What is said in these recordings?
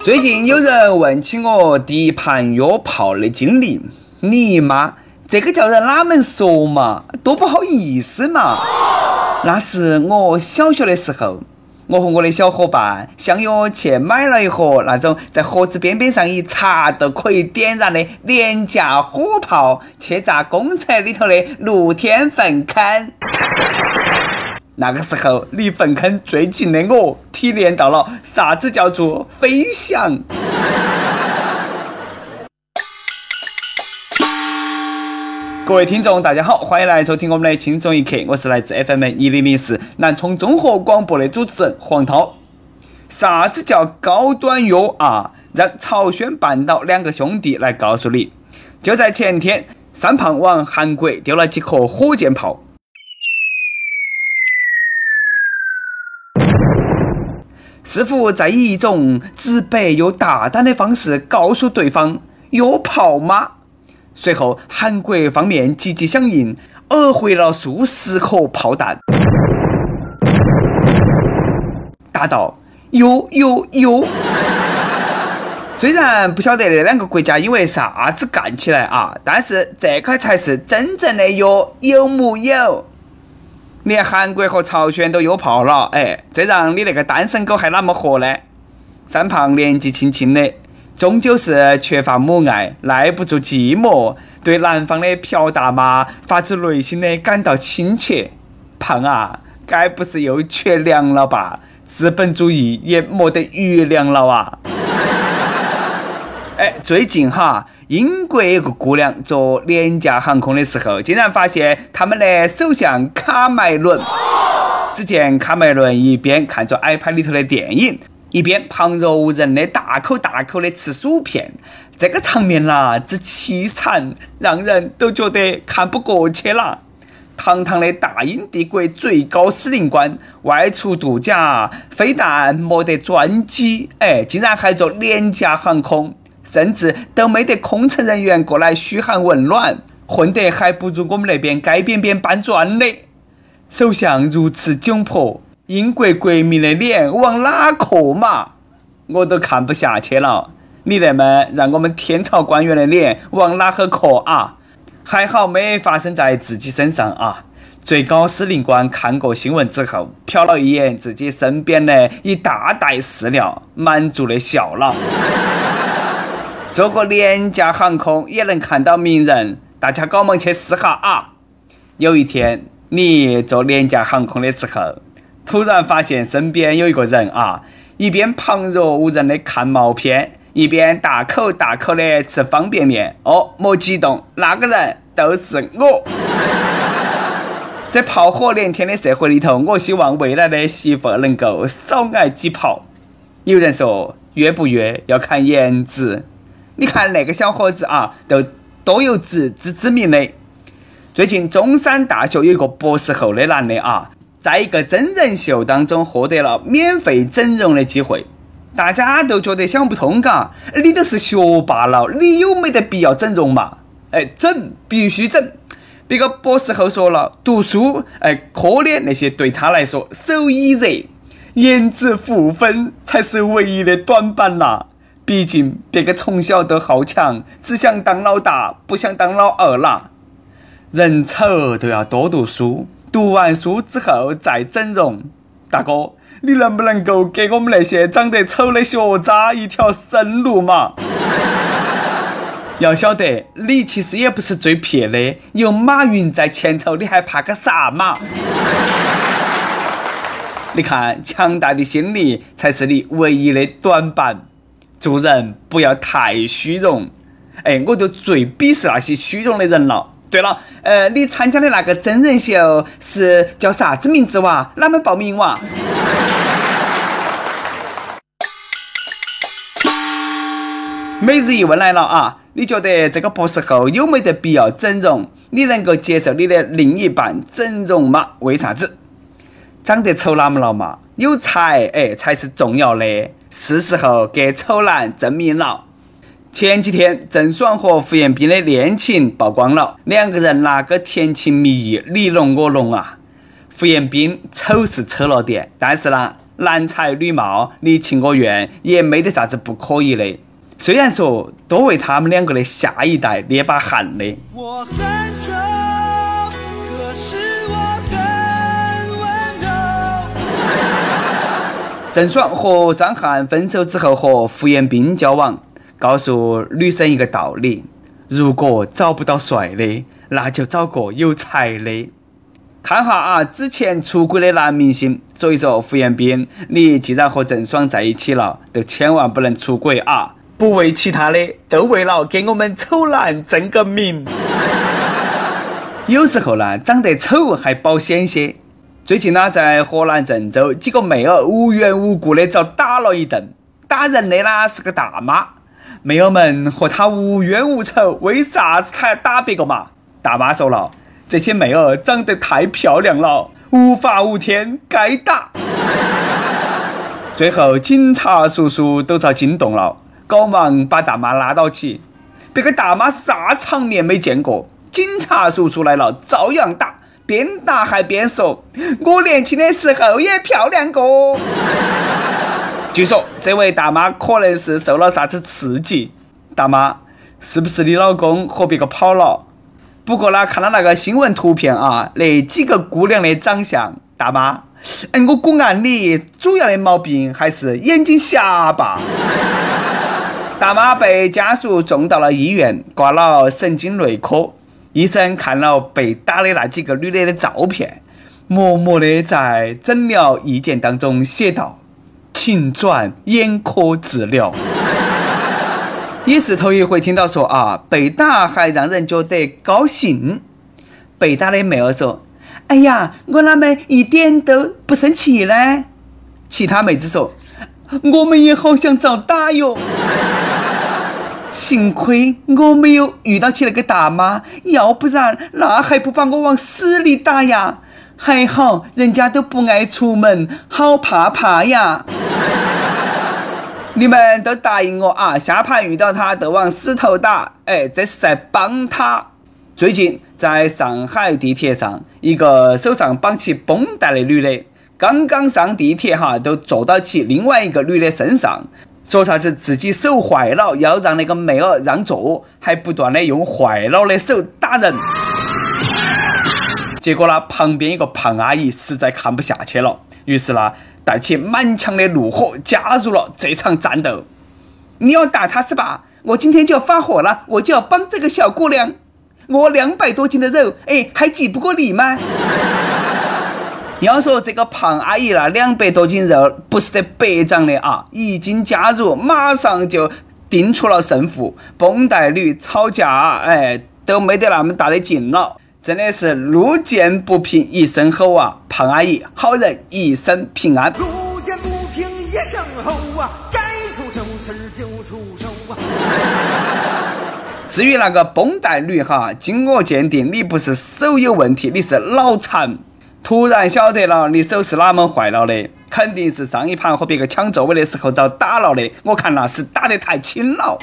最近有人问起我第一盘约炮的经历，你妈，这个叫人哪门说嘛？多不好意思嘛！那是我小学的时候，我和我的小伙伴相约去买了一盒那种在盒子边边上一插都可以点燃的廉价火炮，去炸公厕里头的露天粪坑。那个时候，离粪坑最近的我，体验到了啥子叫做飞翔。各位听众，大家好，欢迎来收听我们的轻松一刻，我是来自 FM 一零零四南充综合广播的主持人黄涛。啥子叫高端约啊？让朝鲜半岛两个兄弟来告诉你。就在前天，三胖往韩国丢了几颗火箭炮。似乎在以一种直白又大胆的方式告诉对方“有炮吗？”随后，韩国方面积极响应，얻回了数十颗炮弹，答道：“哟哟哟！”虽然不晓得那两个国家因为啥子干起来啊，但是这个才是真正的有，有木有？连韩国和朝鲜都约炮了，哎，这让你那个单身狗还哪么活呢？三胖年纪轻轻的，终究是缺乏母爱，耐不住寂寞，对南方的朴大妈发自内心的感到亲切。胖啊，该不是又缺粮了吧？资本主义也没得余粮了啊！哎，最近哈，英国一个姑娘坐廉价航空的时候，竟然发现他们的首相卡梅伦。只见卡梅伦一边看着 iPad 里头的电影，一边旁若无人的大口大口的吃薯片，这个场面呐之凄惨，让人都觉得看不过去了。堂堂的大英帝国最高司令官外出度假，非但没得专机，哎，竟然还坐廉价航空。甚至都没得空乘人员过来嘘寒问暖，混得还不如我们那边街边边搬砖的。首相如此窘迫，英国国民的脸往哪磕嘛？我都看不下去了。你那么让我们天朝官员的脸往哪个磕啊？还好没发生在自己身上啊！最高司令官看过新闻之后，瞟了一眼自己身边的一大袋饲料，满足的笑了。坐个廉价航空也能看到名人，大家赶忙去试哈啊！有一天你坐廉价航空的时候，突然发现身边有一个人啊，一边旁若无人的看毛片，一边大口大口的吃方便面。哦，莫激动，那个人都是我。在炮火连天的社会里头，我希望未来的媳妇能够少挨几炮。有人说，约不约要看颜值。你看那个小伙子啊，都多有自知之明的。最近中山大学有一个博士后的男的啊，在一个真人秀当中获得了免费整容的机会，大家都觉得想不通，嘎，你都是学霸了，你有没得必要整容嘛？哎，整必须整。别个博士后说了，读书，哎，科研那些对他来说手一热，颜值负分才是唯一的短板呐。毕竟，别个从小都好强，只想当老大，不想当老二啦。人丑都要多读书，读完书之后再整容。大哥，你能不能够给我们那些长得丑的学渣一条生路嘛？要晓得，你其实也不是最撇的，有马云在前头，你还怕个啥嘛？你看，强大的心理才是你唯一的短板。做人不要太虚荣，哎，我就最鄙视那些虚荣的人了。对了，呃，你参加的那个真人秀是叫啥子名字哇？哪们报名哇？每日一问来了啊！你觉得这个博士后有没得必要整容？你能够接受你的另一半整容吗？为啥子？长得丑哪么了嘛？有才哎才是重要的。是时候给丑男证明了。前几天，郑爽和胡彦斌的恋情曝光了，两个人那个甜情蜜意，你侬我侬啊。胡彦斌丑是丑了点，但是呢，男才女貌，你情我愿，也没得啥子不可以的。虽然说多为他们两个的下一代捏把汗的。我很丑，可是郑爽和张翰分手之后和胡彦斌交往，告诉女生一个道理：如果找不到帅的，那就找个有才的。看哈啊，之前出轨的男明星，所以说胡彦斌，你既然和郑爽在一起了，就千万不能出轨啊！不为其他的，都为了给我们丑男争个名。有时候呢，长得丑还保险些。最近呢，在河南郑州，几个妹儿无缘无故的遭打了一顿。打人的呢是个大妈，妹儿们和她无冤无仇，为啥子她要打别个嘛？大妈说了，这些妹儿长得太漂亮了，无法无天，该打。最后，警察叔叔都遭惊动了。赶忙把大妈拉到起，别个大妈啥场面没见过，警察叔叔来了照样打，边打还边说：“我年轻的时候也漂亮过。”据说这位大妈可能是受了啥子刺激。大妈，是不是你老公和别个跑了？不过呢，看到那个新闻图片啊，那几个姑娘的长相，大妈，哎，我估按你主要的毛病还是眼睛瞎吧。大妈被家属送到了医院，挂了神经内科。医生看了被打的那几个女的的照片，默默的在诊疗意见当中写道：“请转眼科治疗。”也是头一回听到说啊，被打还让人觉得高兴。被打的妹儿说：“哎呀，我哪么一点都不生气呢？”其他妹子说：“我们也好想遭打哟。”幸亏我没有遇到起那个大妈，要不然那还不把我往死里打呀？还好人家都不爱出门，好怕怕呀！你们都答应我啊，下盘遇到他都往死头打。哎，这是在帮他。最近在上海地铁上，一个手上绑起绷带的女的，刚刚上地铁哈，都坐到起另外一个女的身上。说啥子自己手坏了，要让那个妹儿让座，还不断的用坏了的手打人。结果呢，旁边一个胖阿姨实在看不下去了，于是呢，带起满腔的怒火加入了这场战斗。你要打他是吧？我今天就要发火了，我就要帮这个小姑娘。我两百多斤的肉，哎，还挤不过你吗？要说这个胖阿姨那两百多斤肉不是得白长的啊！一经加入，马上就定出了胜负。绷带女吵架，哎，都没得那么大的劲了，真的是路见不平一声吼啊！胖阿姨，好人一生平安。路见不平一声吼啊，该出手时就出手啊。至于那个绷带女哈，经我鉴定，你不是手有问题，你是脑残。突然晓得了，你手是哪门坏了的？肯定是上一盘和别个抢座位的时候遭打了的。我看那是打得太轻了。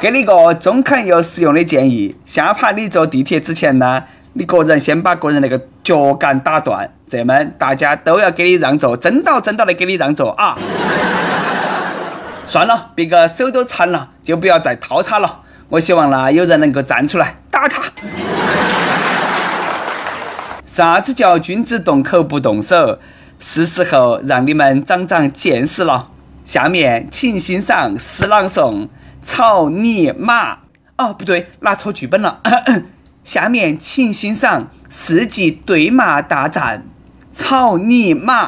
给你个中肯又实用的建议：下盘你坐地铁之前呢，你个人先把个人那个脚杆打断，这么大家都要给你让座，真到真到的给你让座啊！算了，别个手都残了，就不要再掏他了。我希望呢，有人能够站出来打他。啥子叫君子动口不动手？是时候让你们长长见识了。下面请欣赏诗朗诵《草泥马》。哦，不对，拿错剧本了。下面请欣赏世纪对骂大战《草泥马》。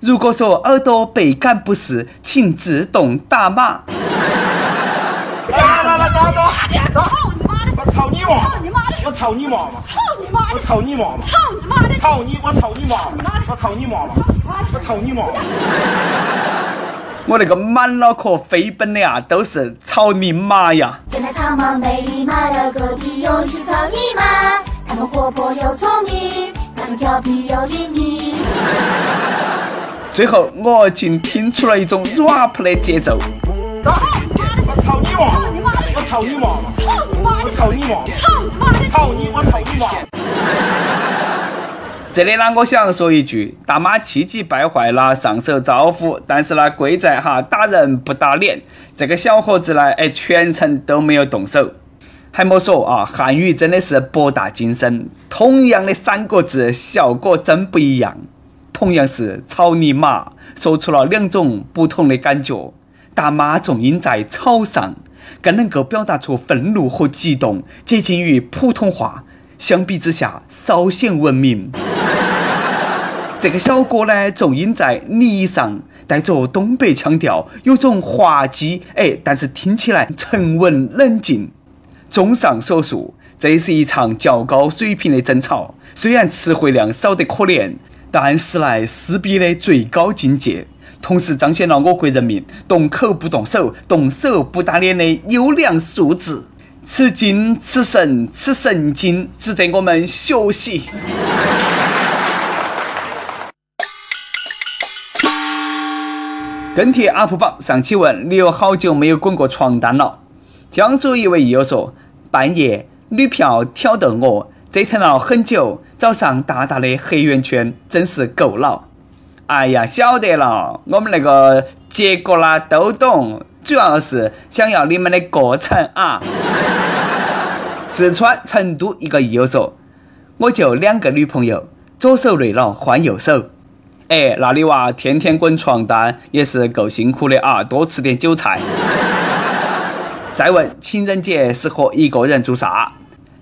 如果说耳朵倍感不适，请自动打码。来来来，打打打！操你妈的！我操你妈！操你妈的！我操你妈妈！操你妈的！我操你妈妈！操你妈的！操你！我操你妈妈！我操你妈妈！我操你妈妈！我那个满脑壳飞奔的啊，都是草泥马呀！真的草帽没礼貌，隔壁有一只草泥马，它们活泼又聪明，它们调皮又灵敏。最后，我竟听出了一种 rap 的节奏。我操你妈！我操你妈！操你妈！我操你妈！操你妈！操你！我操你妈！这里呢，我想说一句，大妈气急败坏了，上手招呼，但是呢，贵在哈打人不打脸。这个小伙子呢，哎，全程都没有动手。还莫说啊，汉语真的是博大精深，同样的三个字，效果真不一样。同样是草泥马，说出了两种不同的感觉。大妈重音在草上，更能够表达出愤怒和激动，接近于普通话。相比之下，稍显文明。这个小哥呢，重音在泥上，带着东北腔调，有种滑稽，哎，但是听起来沉稳冷静。综上所述，这是一场较高水平的争吵，虽然词汇量少得可怜，但是乃撕逼的最高境界，同时彰显了我国人民动口不动手、动手不打脸的优良素质。此经此神此神经，值得我们学习。跟帖 UP 榜上期问：你有好久没有滚过床单了？江苏一位益友说：半夜女票挑逗我，折腾了很久，早上大大的黑圆圈，真是够了。哎呀，晓得了，我们那个结果啦都懂，主要是想要你们的过程啊。四川成都一个益友说：我就两个女朋友，左手累了换右手。哎，那你娃天天滚床单也是够辛苦的啊，多吃点韭菜。再问情人节适合一个人做啥？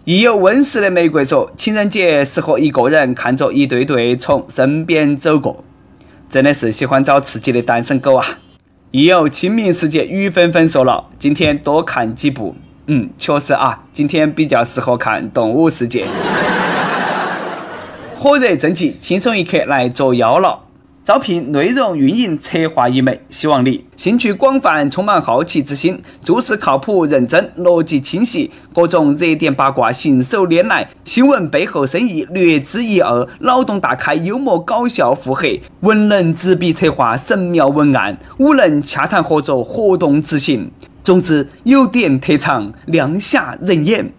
亦有温室的玫瑰说，情人节适合一个人看着一对对从身边走过，真的是喜欢找刺激的单身狗啊。亦有清明时节雨纷纷说了，今天多看几部，嗯，确实啊，今天比较适合看动物世界。火热征集，轻松一刻来作妖了。招聘内容运营策划一枚，希望你兴趣广泛，充满好奇之心，做事靠谱认真，逻辑清晰，各种热点八卦信手拈来，新闻背后深意略知一二，脑洞大开，幽默搞笑腹黑，文能执笔策划神妙文案，武能洽谈合作活动执行。总之，有点特长，亮瞎人眼。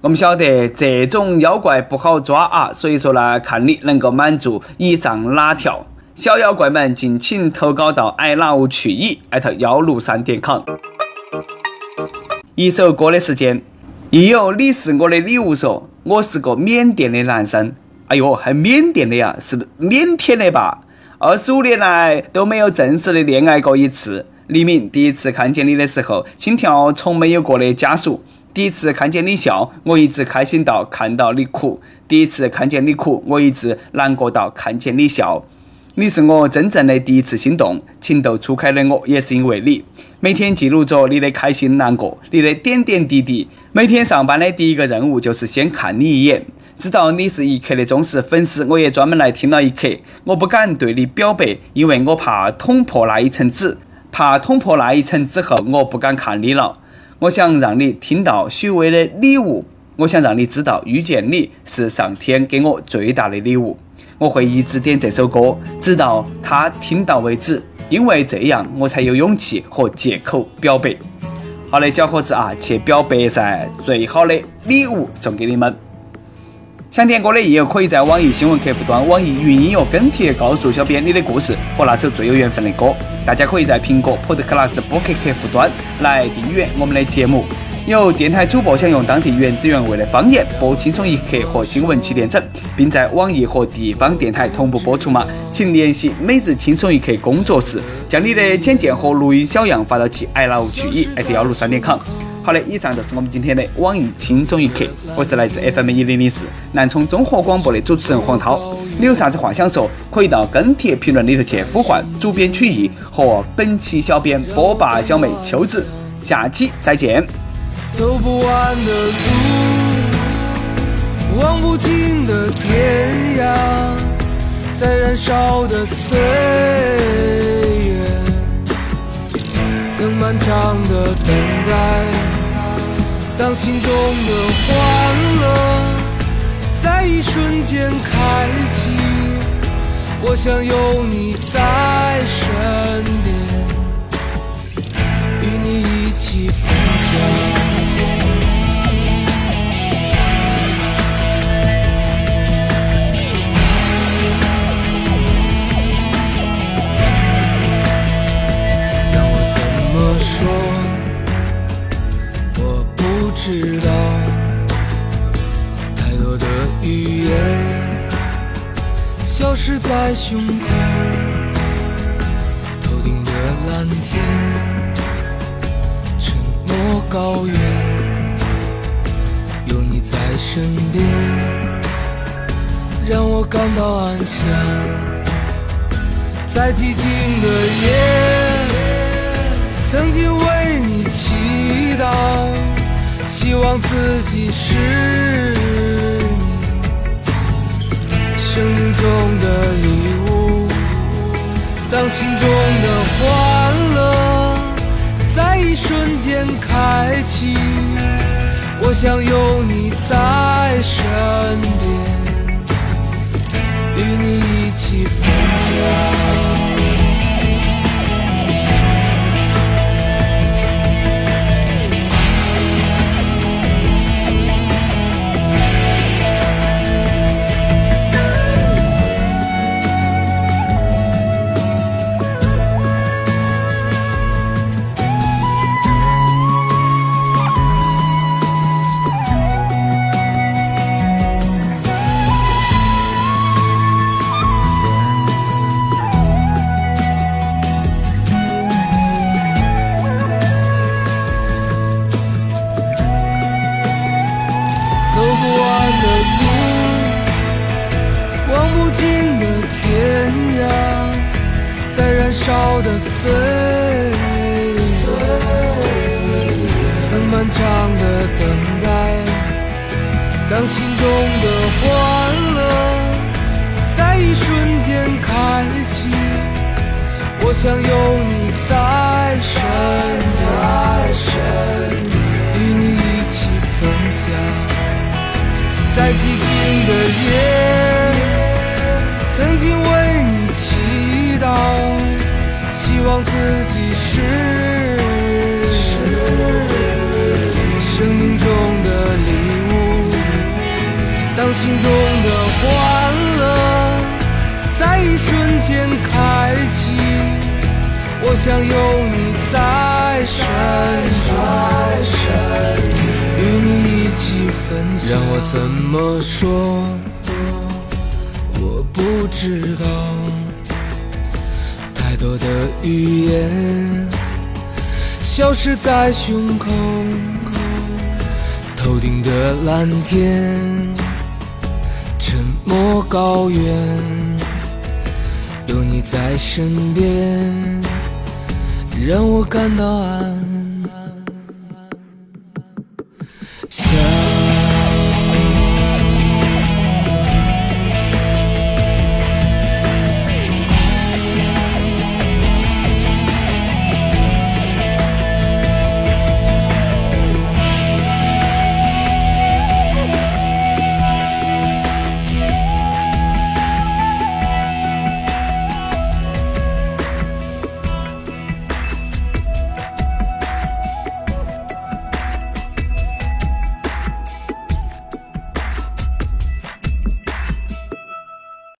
我们晓得这种妖怪不好抓啊，所以说呢，看你能够满足以上哪条。小妖怪们，敬请投稿到 i love 去矣艾特幺六三点 com。一首歌的时间，亦有你是我的礼物说，我是个缅甸的男生。哎呦，还缅甸的呀？是腼腆的吧？二十五年来都没有正式的恋爱过一次。黎明，第一次看见你的时候，心跳从没有过的加速。第一次看见你笑，我一直开心到看到你哭；第一次看见你哭，我一直难过到看见你笑。你是我真正的第一次心动，情窦初开的我也是因为你。每天记录着你的开心难过，你的点点滴滴。每天上班的第一个任务就是先看你一眼，知道你是一刻的忠实粉丝，我也专门来听了一刻。我不敢对你表白，因为我怕捅破那一层纸，怕捅破那一层之后，我不敢看你了。我想让你听到许巍的礼物，我想让你知道遇见你是上天给我最大的礼物。我会一直点这首歌，直到他听到为止，因为这样我才有勇气和借口表白。好的，小伙子啊，去表白噻！最好的礼物送给你们。想点歌的益友可以在网易新闻客户端、网易云音乐跟帖告诉小编你的故事和那首最有缘分的歌。大家可以在苹果 Podcast 播客客户端来订阅我们的节目。有电台主播想用当地原汁原味的方言播《轻松一刻》和新闻七点整，并在网易和地方电台同步播出吗？请联系每日轻松一刻工作室，将你的简介和录音小样发到其 i love 去以艾特幺六三点 com。好的，以上就是我们今天的网易轻松一刻，我是来自 FM 一零零四南充综合广播的主持人黄涛。你有啥子话想说，可以到跟帖评论里头去呼唤主编曲艺和本期小编波霸小妹秋子。下期再见。走不完的路，望不尽的天涯，在燃烧的岁月，曾漫长的等待。当心中的欢乐在一瞬间开启，我想有你在身边，与你一起分享。消失在胸口，头顶的蓝天，沉默高原，有你在身边，让我感到安详。在寂静的夜，曾经为你祈祷，希望自己是。生命中的礼物，当心中的欢乐在一瞬间开启，我想有你在身边，与你一起分享。当心中的欢乐在一瞬间开启，我想有你在身边，与你一起分享。在寂静的夜，曾经为你祈祷，希望自己是心中的欢乐在一瞬间开启，我想有你在身边。与你一起分享，让我怎么说？我不知道，太多的语言消失在胸口，头顶的蓝天，莫高原，有你在身边，让我感到安。